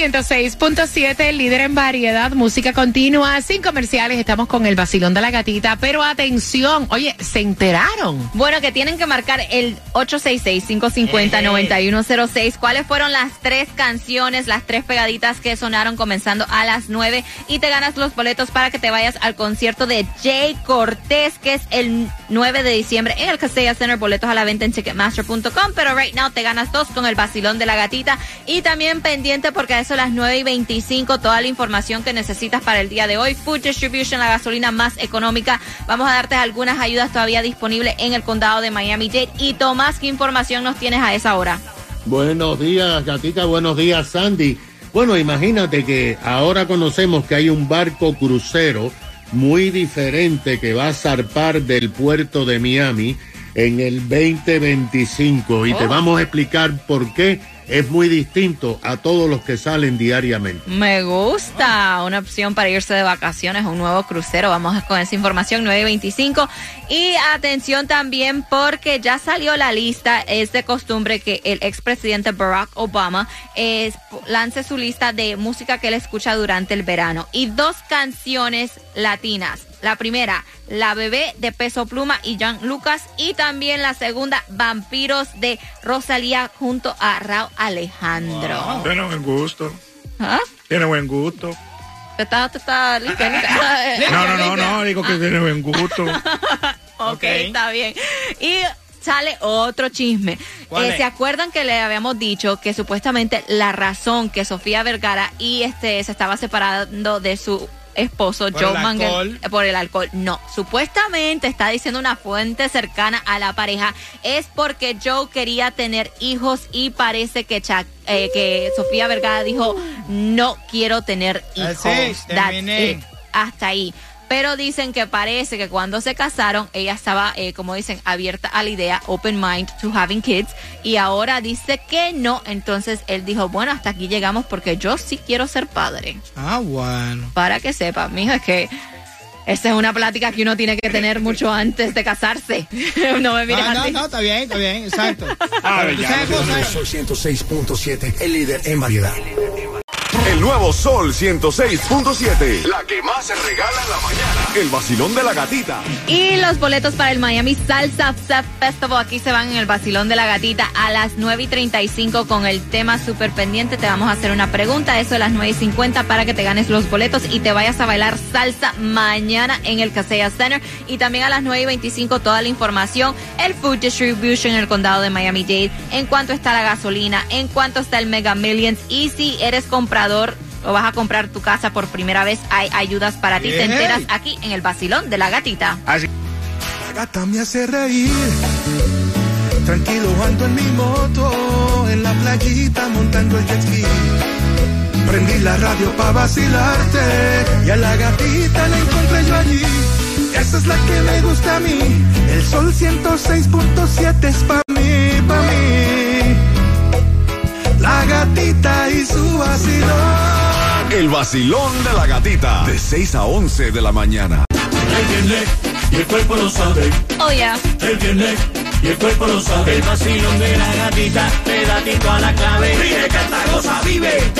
106.7, líder en variedad, música continua, sin comerciales. Estamos con el vacilón de la gatita. Pero atención, oye, ¿se enteraron? Bueno, que tienen que marcar el 866-550-9106. ¿Cuáles fueron las tres canciones, las tres pegaditas que sonaron comenzando a las 9? Y te ganas los boletos para que te vayas al concierto de Jay Cortés, que es el 9 de diciembre en el Castella Center. Boletos a la venta en Ticketmaster.com. Pero right now te ganas dos con el vacilón de la gatita. Y también pendiente porque a eso a las 9 y 25 toda la información que necesitas para el día de hoy. Food Distribution, la gasolina más económica. Vamos a darte algunas ayudas todavía disponibles en el condado de Miami-Dade. Y Tomás, ¿qué información nos tienes a esa hora? Buenos días, gatita. Buenos días, Sandy. Bueno, imagínate que ahora conocemos que hay un barco crucero muy diferente que va a zarpar del puerto de Miami en el 2025 y te vamos a explicar por qué es muy distinto a todos los que salen diariamente. Me gusta una opción para irse de vacaciones, un nuevo crucero. Vamos con esa información 925. Y atención también porque ya salió la lista. Es de costumbre que el expresidente Barack Obama lance su lista de música que él escucha durante el verano. Y dos canciones latinas. La primera, La Bebé de Peso Pluma y Jan Lucas. Y también la segunda, Vampiros de Rosalía junto a Raúl Alejandro. Tiene buen gusto. ¿Ah? Tiene buen gusto. Te está, te está No, no, no, no, digo que tiene buen gusto. ok, está bien. Y sale otro chisme. Eh, ¿Se acuerdan que le habíamos dicho que supuestamente la razón que Sofía Vergara y este se estaba separando de su esposo Por Joe el Mangel por el alcohol. No, supuestamente está diciendo una fuente cercana a la pareja es porque Joe quería tener hijos y parece que eh, que Sofía Vergara dijo no quiero tener hijos. That's it, That's terminé. it. Hasta ahí. Pero dicen que parece que cuando se casaron, ella estaba, eh, como dicen, abierta a la idea, open mind to having kids, y ahora dice que no. Entonces él dijo, bueno, hasta aquí llegamos porque yo sí quiero ser padre. Ah, bueno. Para que sepa, mijo, es que esa es una plática que uno tiene que tener mucho antes de casarse. no me mires Ah, no, así. no, está bien, está bien, exacto. Ah, Pero tú ya, sabes ya, cosas- Sol 106.7, el líder en variedad. El nuevo Sol 106.7. La que más se regala en la mañana. El vacilón de la gatita. Y los boletos para el Miami Salsa Fest Festival aquí se van en el Basilón de la Gatita a las 9 y 35 con el tema súper pendiente. Te vamos a hacer una pregunta, eso de las 9 y 50 para que te ganes los boletos y te vayas a bailar salsa mañana en el Casella Center. Y también a las 9 y 25 toda la información, el Food Distribution en el condado de Miami-Dade, en cuanto está la gasolina, en cuanto está el Mega Millions y si eres comprador o vas a comprar tu casa por primera vez, hay ayudas para ti. Te enteras aquí en el Basilón de la Gatita. La gata me hace reír. Tranquilo ando en mi moto, en la playita montando el jet ski. Prendí la radio pa' vacilarte y a la gatita la encontré yo allí. Esa es la que me gusta a mí. El sol 106.7 es pa' mí, pa' mí. La gatita y su vacilón. El vacilón de la gatita. De 6 a 11 de la mañana. Él viene y el cuerpo lo sabe. Oh, yeah. Él viene y el cuerpo lo sabe. El vacilón de la gatita, pedatito a la clave. Vive, canta, goza, vive. Él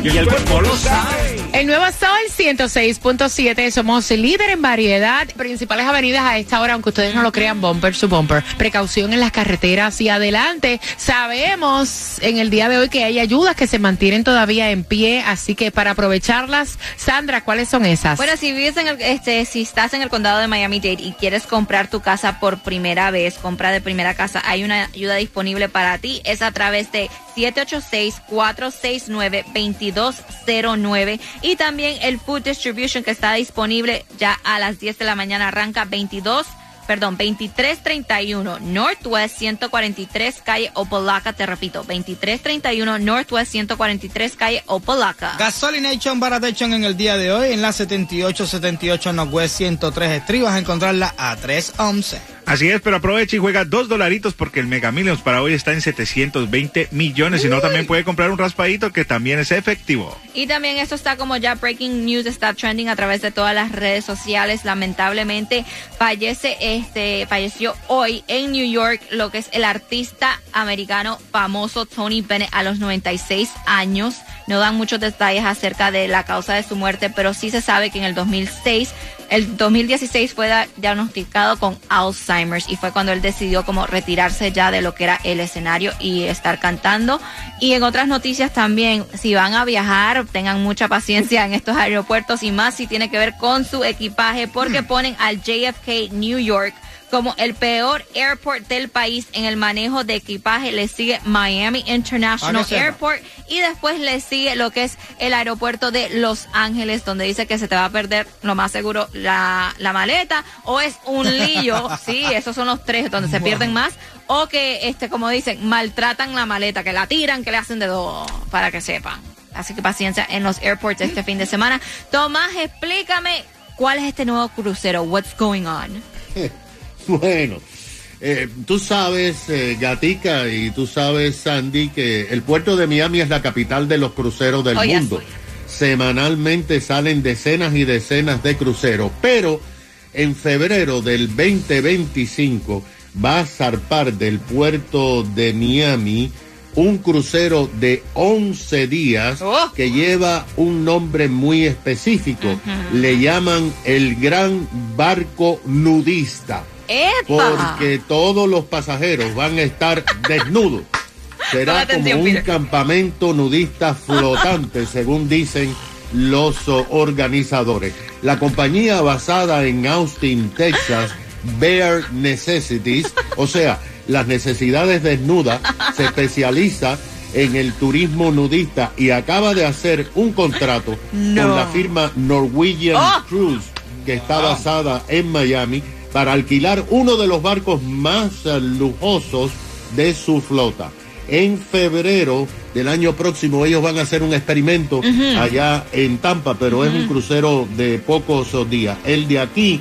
viene y el cuerpo lo sabe. El nuevo Sol 106.7, somos líder en variedad. Principales avenidas a esta hora, aunque ustedes no lo crean, bumper su bumper. Precaución en las carreteras y adelante. Sabemos en el día de hoy que hay ayudas que se mantienen todavía en pie, así que para aprovecharlas, Sandra, ¿cuáles son esas? Bueno, si vives en el, este, si estás en el condado de Miami-Dade y quieres comprar tu casa por primera vez, compra de primera casa, hay una ayuda disponible para ti. Es a través de 786-469-2209 y también el Food Distribution que está disponible ya a las 10 de la mañana arranca 22 perdón, 2331 Northwest 143 calle Opolaca, te repito, 2331 Northwest 143 calle Opolaca. Gasolination Baratation en el día de hoy en la 7878 Northwest 103 Street vas a encontrarla a 311. Así es, pero aprovecha y juega dos dolaritos porque el Mega Millions para hoy está en 720 millones. Y no, también puede comprar un raspadito que también es efectivo. Y también esto está como ya breaking news, está trending a través de todas las redes sociales. Lamentablemente fallece, este, falleció hoy en New York lo que es el artista americano famoso Tony Bennett a los 96 años. No dan muchos detalles acerca de la causa de su muerte, pero sí se sabe que en el 2006 el 2016 fue diagnosticado con Alzheimer's y fue cuando él decidió como retirarse ya de lo que era el escenario y estar cantando. Y en otras noticias también, si van a viajar, tengan mucha paciencia en estos aeropuertos y más si tiene que ver con su equipaje porque ponen al JFK New York como el peor airport del país en el manejo de equipaje. Le sigue Miami International Airport y después le sigue lo que es el aeropuerto de Los Ángeles, donde dice que se te va a perder lo más seguro la, la maleta o es un lío. sí, esos son los tres donde se pierden más. O que, este, como dicen, maltratan la maleta, que la tiran, que le hacen de dos, para que sepan. Así que paciencia en los airports este fin de semana. Tomás, explícame cuál es este nuevo crucero. What's going on? Bueno, eh, tú sabes, eh, Gatica, y tú sabes, Sandy, que el puerto de Miami es la capital de los cruceros del Oh, yes. mundo. Semanalmente salen decenas y decenas de cruceros, pero en febrero del 2025 va a zarpar del puerto de Miami un crucero de 11 días Oh. que lleva un nombre muy específico. Le llaman el Gran Barco Nudista ¡Epa! porque todos los pasajeros van a estar desnudos. Será atención, como un Peter. campamento nudista flotante, según dicen los organizadores. La compañía basada en Austin, Texas, Bare Necessities, o sea, las necesidades desnudas, se especializa en el turismo nudista y acaba de hacer un contrato No. con la firma Norwegian Oh. Cruise, que está basada en Miami, para alquilar uno de los barcos más lujosos de su flota. En febrero del año próximo ellos van a hacer un experimento allá en Tampa, pero es un crucero de pocos días. El de aquí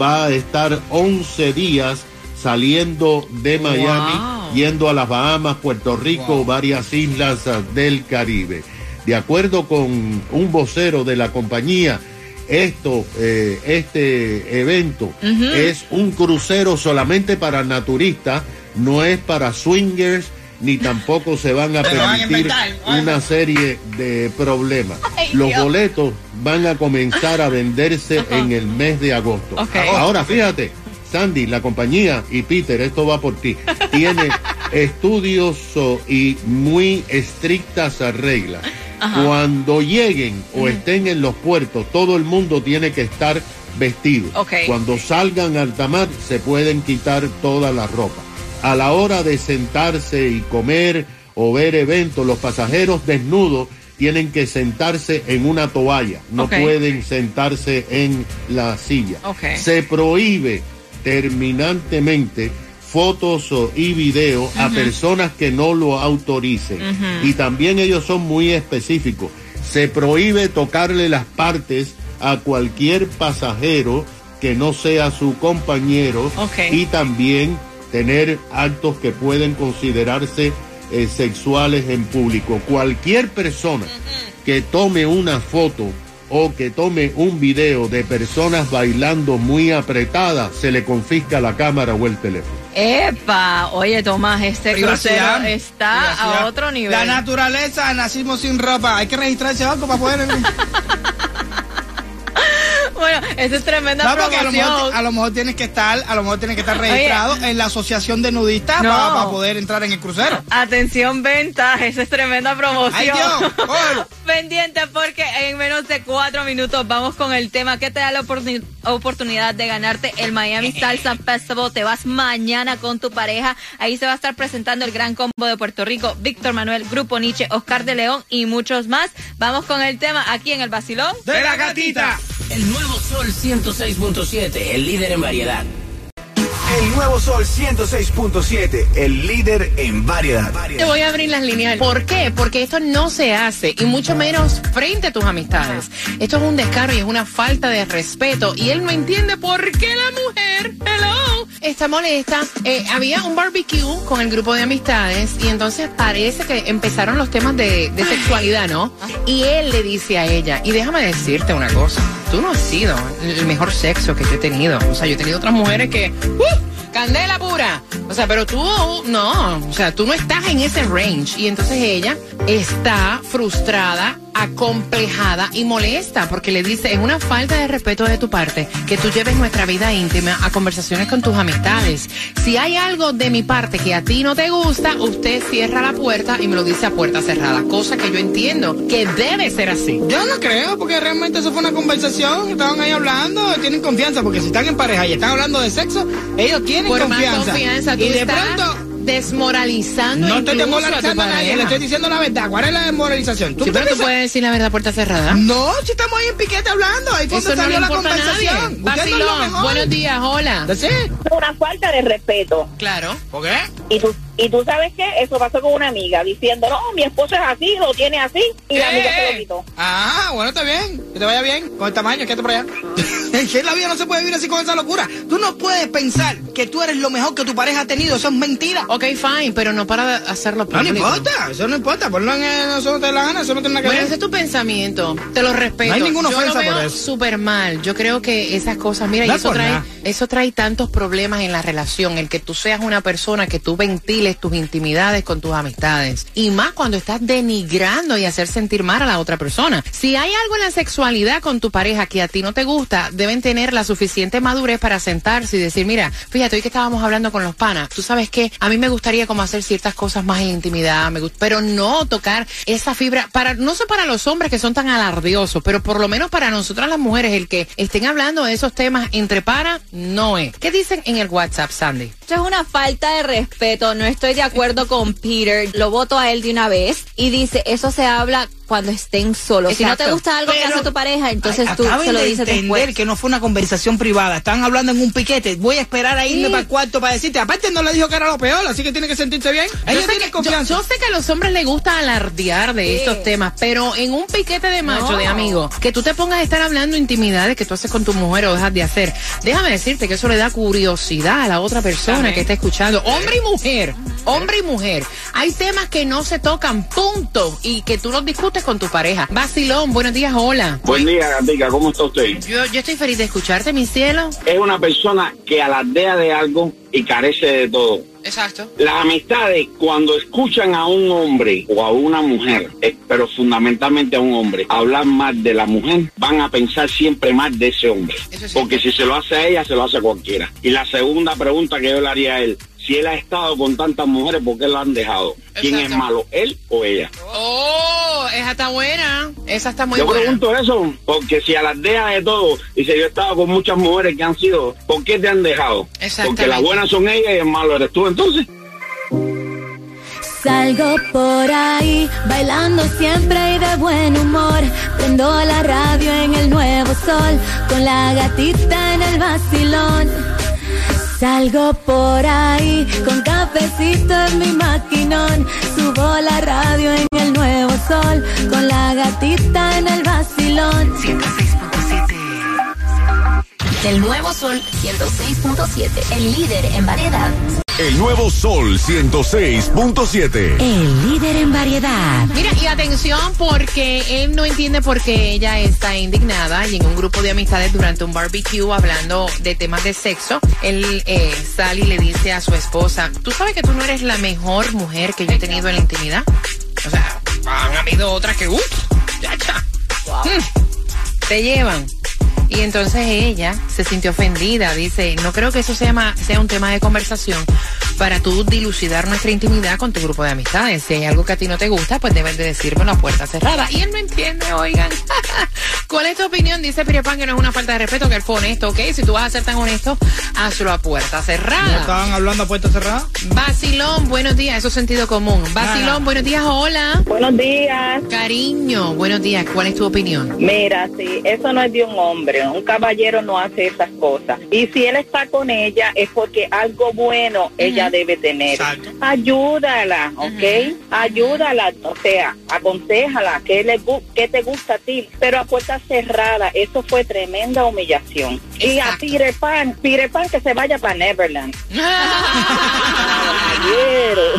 va a estar 11 días saliendo de Miami, Wow. yendo a las Bahamas, Puerto Rico, varias islas ah, del Caribe. De acuerdo con un vocero de la compañía, esto, eh, este evento es un crucero solamente para naturistas, no es para swingers, ni tampoco se van a van permitir una serie de problemas. Ay, Los Dios. boletos van a comenzar a venderse en el mes de agosto. Ahora, fíjate, Sandy, la compañía y Peter, esto va por ti, tiene estudios y muy estrictas reglas. Cuando lleguen o estén en los puertos, todo el mundo tiene que estar vestido. Cuando salgan al tamar, se pueden quitar toda la ropa. A la hora de sentarse y comer o ver eventos, los pasajeros desnudos tienen que sentarse en una toalla, no pueden sentarse en la silla. Se prohíbe terminantemente fotos y videos a personas que no lo autoricen. Y también ellos son muy específicos. Se prohíbe tocarle las partes a cualquier pasajero que no sea su compañero y también tener actos que pueden considerarse eh, sexuales en público. Cualquier persona que tome una foto o que tome un video de personas bailando muy apretadas, se le confisca la cámara o el teléfono. Epa, oye Tomás, este crucero está Privacidad. a otro nivel. La naturaleza, nacimos sin ropa. Hay que registrar ese banco para poder. Bueno, esa es tremenda No, porque a lo, promoción. mejor, a lo mejor tienes que estar, a lo mejor tienes que estar registrado en la asociación de nudistas No. para, para poder entrar en el crucero. Atención, venta, esa es tremenda promoción. Ay, Dios. Pendiente porque en menos de cuatro minutos vamos con el tema que te da la oportuni- oportunidad de ganarte el Miami Salsa Festival. Te vas mañana con tu pareja. Ahí se va a estar presentando el gran combo de Puerto Rico, Víctor Manuel, Grupo Nietzsche, Oscar de León y muchos más. Vamos con el tema aquí en el Basilón. De la gatita. El nuevo Sol 106.7, el líder en variedad. El nuevo Sol 106.7, el líder en variedad. Te voy a abrir las líneas. ¿Por qué? Porque esto no se hace y mucho menos frente a tus amistades. Esto es un descaro y es una falta de respeto y él no entiende por qué la mujer, hello, está molesta. Eh, había un barbecue con el grupo de amistades y entonces parece que empezaron los temas de, de sexualidad, ¿no? Y él le dice a ella, y déjame decirte una cosa, tú no has sido el mejor sexo que yo he tenido. O sea, yo he tenido otras mujeres que... ¡uh! Candela pura. O sea, pero tú no, o sea, tú no estás en ese range. Y entonces ella está frustrada, acomplejada y molesta porque le dice, es una falta de respeto de tu parte que tú lleves nuestra vida íntima a conversaciones con tus amistades. Si hay algo de mi parte que a ti no te gusta, usted cierra la puerta y me lo dice a puerta cerrada. Cosa que yo entiendo que debe ser así. Yo no creo, porque realmente eso fue una conversación. Estaban ahí hablando, tienen confianza, porque si están en pareja y están hablando de sexo, ellos tienen Por confianza. más confianza, tú y de estás pronto. desmoralizando No estoy incluso a desmoralizando a nadie, le estoy diciendo la verdad. ¿Cuál es la desmoralización? Sí, pero tú puedes decir la verdad puerta cerrada. No, si estamos ahí en piquete hablando, ahí fue Eso donde no salió la importa a nadie. conversación. No Vacilón, buenos días, hola. Una falta de respeto. Claro. ¿Por qué? Y tú, y tú sabes qué, eso pasó con una amiga diciendo, no, mi esposo es así, lo tiene así, y la amiga se lo quitó. Ah, bueno, está bien. Que te vaya bien. Con el tamaño, quédate por allá. Es que en la vida no se puede vivir así con esa locura. Tú no puedes pensar que tú eres lo mejor que tu pareja ha tenido. Eso es mentira. Ok, fine, pero no para hacerlo No, no público. importa. Eso no importa. Ponlo en el, eso no te da la gana. Eso no tiene nada que Bueno, ver. ese es tu pensamiento. Te lo respeto. No hay ninguna Yo ofensa lo veo por eso. súper mal. Yo creo que esas cosas, mira, y No es eso trae, nada. eso trae tantos problemas en la relación. El que tú seas una persona que tú tus intimidades con tus amistades. Y más cuando estás denigrando y hacer sentir mal a la otra persona. Si hay algo en la sexualidad con tu pareja que a ti no te gusta, deben tener la suficiente madurez para sentarse y decir, mira, fíjate, hoy que estábamos hablando con los panas, tú sabes que a mí me gustaría como hacer ciertas cosas más en intimidad, me gust- pero no tocar esa fibra, para, no sé para los hombres que son tan alardiosos, pero por lo menos para nosotras las mujeres, el que estén hablando de esos temas entre panas, no es. ¿Qué dicen en el WhatsApp, Sandy? Esto es una falta de respeto. No estoy de acuerdo con Peter. Lo voto a él de una vez. Y dice, eso se habla cuando estén solos. Si no te Exacto. gusta algo que hace tu pareja, entonces Ay, tú se lo de dices entender después. que no fue una conversación privada. Están hablando en un piquete. Voy a esperar a irme Sí. para el cuarto para decirte. Aparte, no le dijo que era lo peor, así que tiene que sentirse bien. Yo Ella sé, tiene que, yo, confianza. yo sé que a los hombres les gusta alardear de Sí. estos temas, pero en un piquete de macho, No. de amigo, que tú te pongas a estar hablando intimidades que tú haces con tu mujer o dejas de hacer, déjame decirte que eso le da curiosidad a la otra persona Amén. que está escuchando. Hombre y mujer, hombre y mujer. Hay temas que no se tocan, punto, y que tú los discutes con tu pareja. Vacilón, buenos días, hola. Buen día, Gatica, ¿cómo está usted? Yo, yo estoy feliz de escucharte, mi cielo. Es una persona que alardea de algo y carece de todo. Exacto. Las amistades, cuando escuchan a un hombre o a una mujer, eh, pero fundamentalmente a un hombre, hablar mal de la mujer, van a pensar siempre mal de ese hombre. Sí. Porque si se lo hace a ella, se lo hace a cualquiera. Y la segunda pregunta que yo le haría a él, si él ha estado con tantas mujeres, ¿por qué lo han dejado? ¿Quién es malo, él o ella? Oh, esa está buena. Esa está muy yo buena. pregunto eso, porque si alardea de todo, y si yo he estado con muchas mujeres que han sido, ¿por qué te han dejado? Exactamente. Porque las buenas son ellas y el malo eres tú, entonces. Salgo por ahí, bailando siempre y de buen humor. Prendo la radio en el nuevo sol, con la gatita en el vacilón. Salgo por ahí, con cafecito en mi maquinón. Subo la radio en el nuevo sol, con la gatita en el vacilón. del Nuevo Sol 106.7, el líder en variedad. El nuevo Sol 106.7. El líder en variedad. Mira, y atención porque él no entiende por qué ella está indignada y en un grupo de amistades durante un barbecue hablando de temas de sexo, él eh, sale y le dice a su esposa, ¿tú sabes que tú no eres la mejor mujer que yo he tenido en la intimidad? O sea, han habido otras que, uff, ya, ya. Mm, te llevan. Y entonces ella se sintió ofendida, dice, no creo que eso sea, sea un tema de conversación para tú dilucidar nuestra intimidad con tu grupo de amistades. Si hay algo que a ti no te gusta, pues debes de decírmelo a puerta cerrada. Y él no entiende, oigan. ¿Cuál es tu opinión? Dice Pirepan que no es una falta de respeto, que él fue honesto, ¿ok? Si tú vas a ser tan honesto, hazlo a puerta ¿No cerrada. estaban hablando a puerta cerrada? Vacilón, buenos días, eso es sentido común. Vacilón, buenos días, hola. Buenos días. Cariño, buenos días, ¿cuál es tu opinión? Mira, sí, eso no es de un hombre. Un caballero no hace esas cosas. Y si él está con ella es porque algo bueno ella debe tener. Ayúdala, ¿ok? Ayúdala, o sea, aconséjala, que le que te gusta a ti, pero a puerta cerrada. Eso fue tremenda humillación. Y a Pirepan, Pirepan que se vaya para Neverland.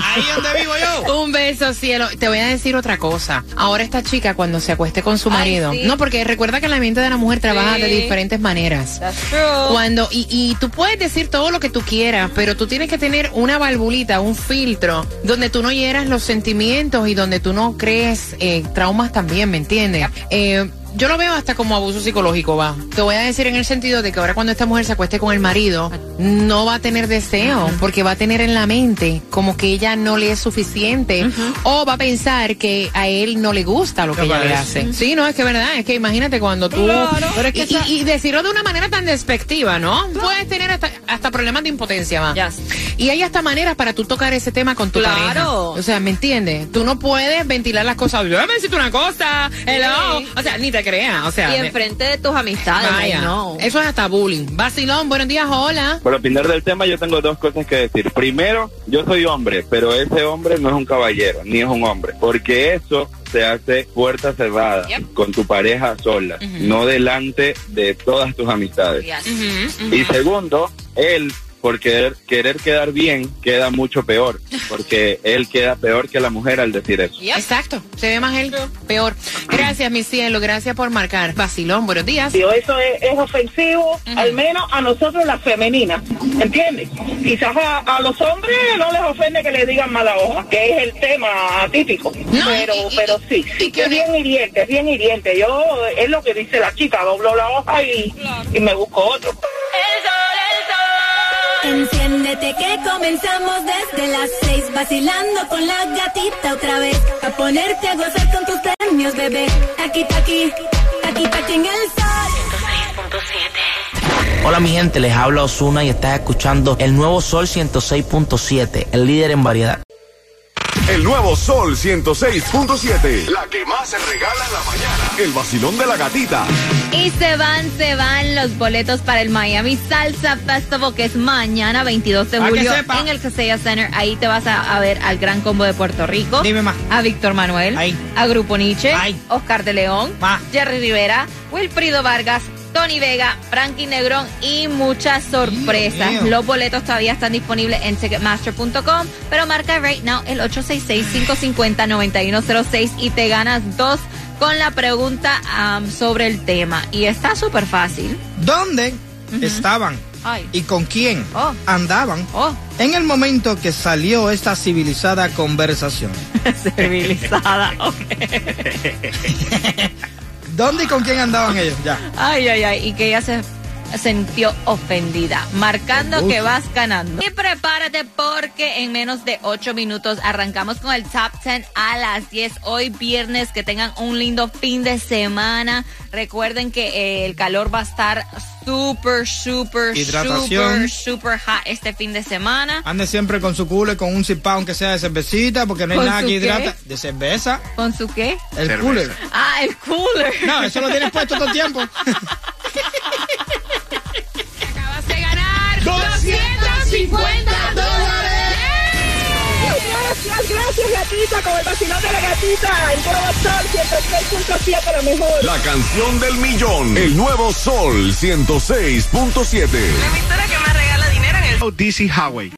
Ahí donde vivo yo. Un beso, cielo. Te voy a decir otra cosa. Ahora esta chica cuando se acueste con su marido. sí. No, porque recuerda que la mente de la mujer trabaja Sí. De diferentes maneras. That's true. Cuando, y, y tú puedes decir todo lo que tú quieras, pero tú tienes que tener una valvulita, un filtro, donde tú no hieras los sentimientos y donde tú no crees eh, traumas también, ¿me entiendes? Eh, yo lo veo hasta como abuso psicológico, va. Te voy a decir en el sentido de que ahora cuando esta mujer se acueste con el marido, no va a tener deseo, porque va a tener en la mente como que ella no le es suficiente, o va a pensar que a él no le gusta lo que ¿Te ella le hace. Sí, no, es que verdad, es que imagínate cuando tú... Claro. Pero es que y, esa- y- y decirlo de una manera tan despectiva, ¿no? Puedes tener hasta, hasta problemas de impotencia, va. Yes. Y hay hasta maneras para tú tocar ese tema con tu Claro. pareja. O sea, ¿me entiendes? Tú no puedes ventilar las cosas. Yo me decirte una cosa. Hello. O sea, ni te creas. O sea, Y me- enfrente de tus amistades, vaya. like, no. Eso es hasta bullying. Vacilón, buenos días, hola. Para opinar del tema yo tengo dos cosas que decir. Primero, yo soy hombre, pero ese hombre no es un caballero, ni es un hombre, porque eso se hace puerta cerrada, Yep. con tu pareja sola, no delante de todas tus amistades. Yes. Y segundo, él, por querer, querer quedar bien, queda mucho peor, porque él queda peor que la mujer al decir eso. Exacto. Se ve más él peor. Gracias, mi cielo. Gracias por marcar. Vacilón, buenos días. Dios, eso es, es ofensivo, al menos a nosotros las femeninas, ¿entiendes? Quizás a, a los hombres no les ofende que le digan mala hoja, que es el tema típico, No, pero y- y- pero sí, y que- es bien hiriente, es bien hiriente. Yo, es lo que dice la chica, doblo la hoja y, y me busco otro. Enciéndete que comenzamos desde las seis vacilando con la gatita otra vez a ponerte a gozar con tus premios bebé aquí aquí aquí aquí en el sol Hola mi gente, les habla Osuna y estás escuchando el nuevo Sol 106.7, el líder en variedad. El nuevo Sol 106.7. La que más se regala en la mañana. El vacilón de la gatita. Y se van, se van los boletos para el Miami Salsa Festival, que es mañana 22 de que julio en el Casella Center. Ahí te vas a, a ver al Gran Combo de Puerto Rico. Dime más. A Víctor Manuel. A Grupo Nietzsche. Ay. Oscar de León. Ma. Jerry Rivera. Wilfrido Vargas. Tony Vega, Frankie Negrón y muchas sorpresas. Los boletos todavía están disponibles en Ticketmaster.com, pero marca right now el 866-550-9106 y te ganas dos con la pregunta sobre el tema. Y está súper fácil. ¿Dónde estaban Ay. y con quién Oh. andaban Oh, en el momento que salió esta civilizada conversación? civilizada. ok. ¿Dónde y con quién andaban ellos? Ya. Ay, ay, ay. Y que ella se sintió ofendida, marcando Uf. que vas ganando. Y prepárate porque en menos de 8 minutos arrancamos con el top 10 a las 10. Hoy viernes, que tengan un lindo fin de semana. Recuerden que eh, el calor va a estar súper, súper, súper, súper hot este fin de semana. Ande siempre con su cooler, con un zipao, aunque sea de cervecita, porque no hay ¿Con nada que qué? hidrata. De cerveza, ¿Con su qué? el Cerveza. cooler. Ah, el cooler. No, eso lo tienes puesto todo el tiempo. 250 dólares. Gracias, gracias, gatita. gatita con el vacilón de la gatita. El nuevo sol 106.7 lo mejor. La canción del millón. El nuevo sol 106.7. La emisora que más regala dinero en el DC Highway.